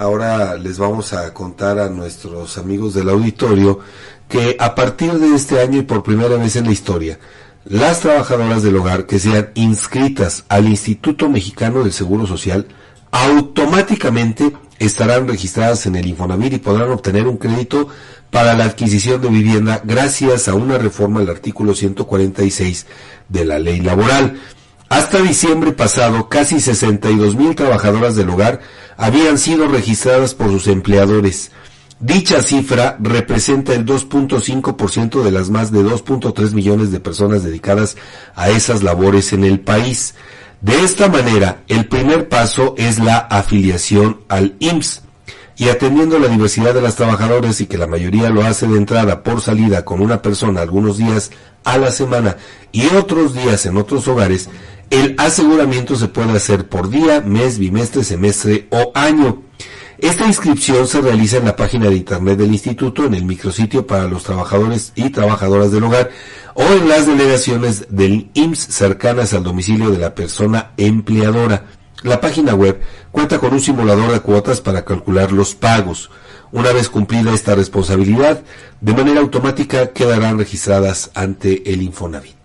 ahora les vamos a contar a nuestros amigos del auditorio que a partir de este año y por primera vez en la historia, las trabajadoras del hogar que sean inscritas al Instituto Mexicano del Seguro Social automáticamente estarán registradas en el Infonavit y podrán obtener un crédito para la adquisición de vivienda gracias a una reforma al artículo 146 de la ley laboral. Hasta diciembre pasado, casi 62 mil trabajadoras del hogar habían sido registradas por sus empleadores. Dicha cifra representa el 2.5% de las más de 2.3 millones de personas dedicadas a esas labores en el país. De esta manera, el primer paso es la afiliación al IMSS. Y atendiendo la diversidad de las trabajadoras y que la mayoría lo hace de entrada por salida con una persona algunos días a la semana y otros días en otros hogares, el aseguramiento se puede hacer por día, mes, bimestre, semestre o año. Esta inscripción se realiza en la página de internet del instituto, en el micrositio para los trabajadores y trabajadoras del hogar o en las delegaciones del IMSS cercanas al domicilio de la persona empleadora. La página web cuenta con un simulador de cuotas para calcular los pagos. Una vez cumplida esta responsabilidad, de manera automática quedarán registradas ante el Infonavit.